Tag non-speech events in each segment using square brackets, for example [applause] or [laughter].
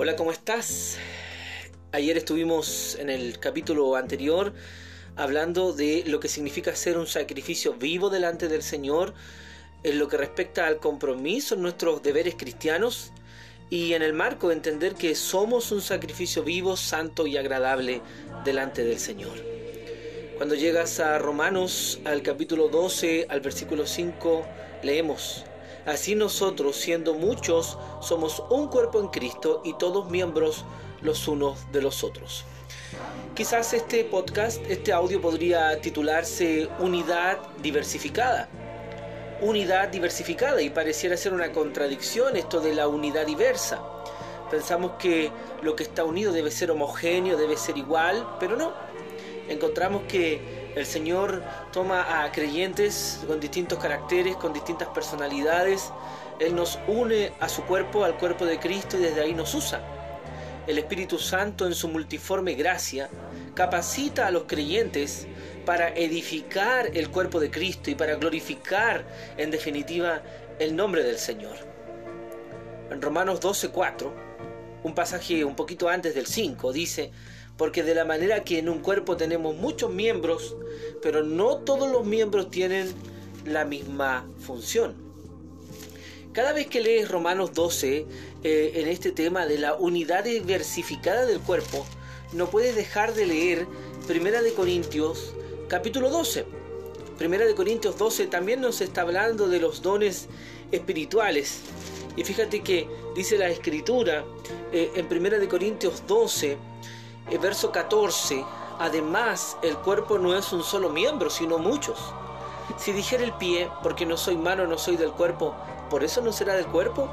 Hola, ¿cómo estás? Ayer estuvimos en el capítulo anterior hablando de lo que significa ser un sacrificio vivo delante del Señor en lo que respecta al compromiso en nuestros deberes cristianos y en el marco de entender que somos un sacrificio vivo, santo y agradable delante del Señor. Cuando llegas a Romanos al capítulo 12, al versículo 5, leemos, Así nosotros, siendo muchos, somos un cuerpo en Cristo y todos miembros los unos de los otros. Quizás este podcast, este audio podría titularse Unidad diversificada. Unidad diversificada y pareciera ser una contradicción esto de la unidad diversa. Pensamos que lo que está unido debe ser homogéneo, debe ser igual, pero no. Encontramos que el Señor toma a creyentes con distintos caracteres, con distintas personalidades. Él nos une a su cuerpo, al cuerpo de Cristo y desde ahí nos usa. El Espíritu Santo en su multiforme gracia capacita a los creyentes para edificar el cuerpo de Cristo y para glorificar en definitiva el nombre del Señor. En Romanos 12:4, un pasaje un poquito antes del 5, dice, porque de la manera que en un cuerpo tenemos muchos miembros, pero no todos los miembros tienen la misma función. Cada vez que lees Romanos 12 eh, en este tema de la unidad diversificada del cuerpo, no puedes dejar de leer Primera de Corintios capítulo 12. Primera de Corintios 12 también nos está hablando de los dones espirituales. Y fíjate que dice la escritura eh, en Primera de Corintios 12 el verso 14, además el cuerpo no es un solo miembro, sino muchos. Si dijera el pie, porque no soy mano, no soy del cuerpo, ¿por eso no será del cuerpo?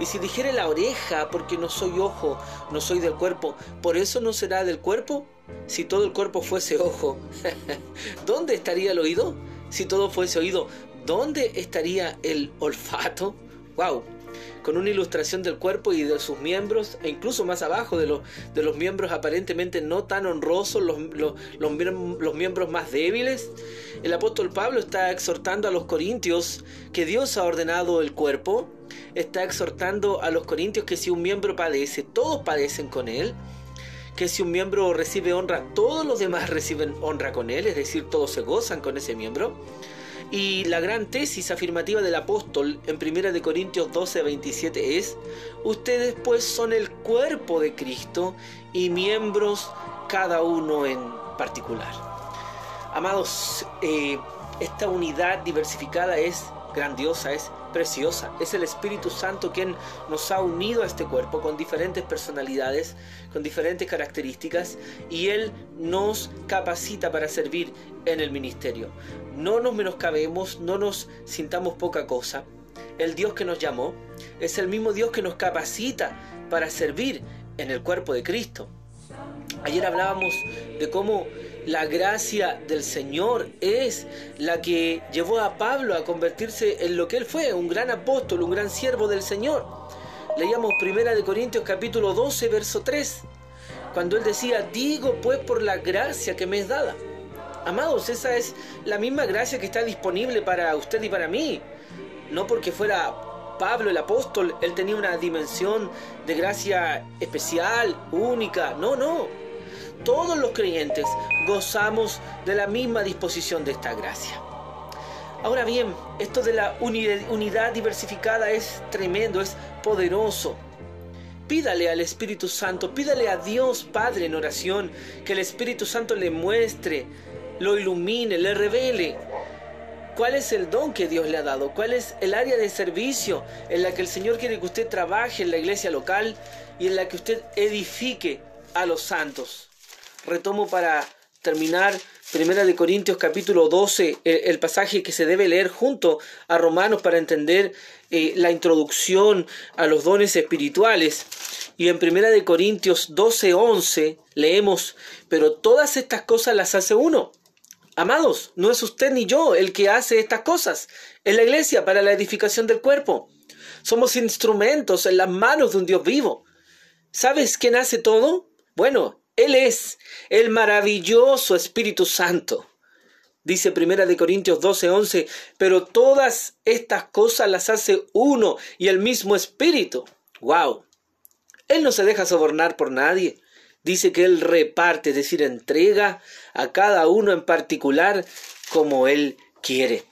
Y si dijere la oreja, porque no soy ojo, no soy del cuerpo, ¿por eso no será del cuerpo? Si todo el cuerpo fuese ojo, [laughs] ¿dónde estaría el oído? Si todo fuese oído, ¿dónde estaría el olfato? ¡Wow! con una ilustración del cuerpo y de sus miembros, e incluso más abajo de, los, de los miembros aparentemente no tan honrosos, los, los, los, miembros más débiles. El apóstol Pablo está exhortando a los corintios que Dios ha ordenado el cuerpo, está exhortando a los corintios que si un miembro padece, todos padecen con él que si un miembro recibe honra, todos los demás reciben honra con él, es decir, todos se gozan con ese miembro. Y la gran tesis afirmativa del apóstol en 1 Corintios 12, 27 es, ustedes pues son el cuerpo de Cristo y miembros cada uno en particular. Amados, eh, esta unidad diversificada es grandiosa, es preciosa. Es el Espíritu Santo quien nos ha unido a este cuerpo con diferentes personalidades, con diferentes características, y Él nos capacita para servir en el ministerio. No nos menoscabemos, no nos sintamos poca cosa. El Dios que nos llamó es el mismo Dios que nos capacita para servir en el cuerpo de Cristo. Ayer hablábamos de cómo la gracia del Señor es la que llevó a Pablo a convertirse en lo que él fue, un gran apóstol, un gran siervo del Señor. Leíamos Primera de Corintios capítulo 12, verso 3, cuando él decía, digo pues por la gracia que me es dada. Amados, esa es la misma gracia que está disponible para usted y para mí. No porque fuera Pablo el apóstol, él tenía una dimensión de gracia especial, única. No, no todos los creyentes gozamos de la misma disposición de esta gracia. Ahora bien, esto de la unidad diversificada es tremendo, es poderoso. Pídale al Espíritu Santo, pídale a Dios Padre en oración, que el Espíritu Santo le muestre, lo ilumine, le revele cuál es el don que Dios le ha dado, cuál es el área de servicio en la que el Señor quiere que usted trabaje en la iglesia local y en la que usted edifique a los santos retomo para terminar Primera de Corintios capítulo 12, el, pasaje que se debe leer junto a Romanos para entender eh, la introducción a los dones espirituales. Y en Primera de Corintios 12, 11 leemos, pero todas estas cosas las hace uno. Amados, no es usted ni yo el que hace estas cosas, es la iglesia para la edificación del cuerpo. Somos instrumentos en las manos de un Dios vivo. ¿Sabes quién hace todo? Bueno, él es el maravilloso Espíritu Santo. Dice Primera de Corintios 12, 11, pero todas estas cosas las hace uno y el mismo Espíritu. ¡Wow! Él no se deja sobornar por nadie. Dice que Él reparte, es decir, entrega a cada uno en particular como Él quiere.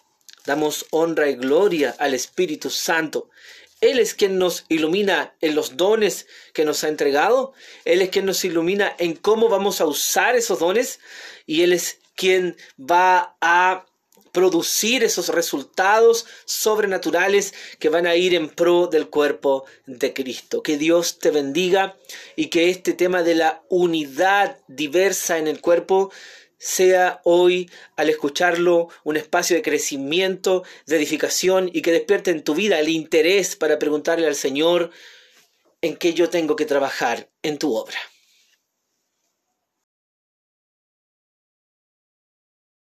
Damos honra y gloria al Espíritu Santo. Él es quien nos ilumina en los dones que nos ha entregado. Él es quien nos ilumina en cómo vamos a usar esos dones. Y Él es quien va a producir esos resultados sobrenaturales que van a ir en pro del cuerpo de Cristo. Que Dios te bendiga y que este tema de la unidad diversa en el cuerpo sea hoy, al escucharlo, un espacio de crecimiento, de edificación y que despierte en tu vida el interés para preguntarle al Señor en qué yo tengo que trabajar en tu obra.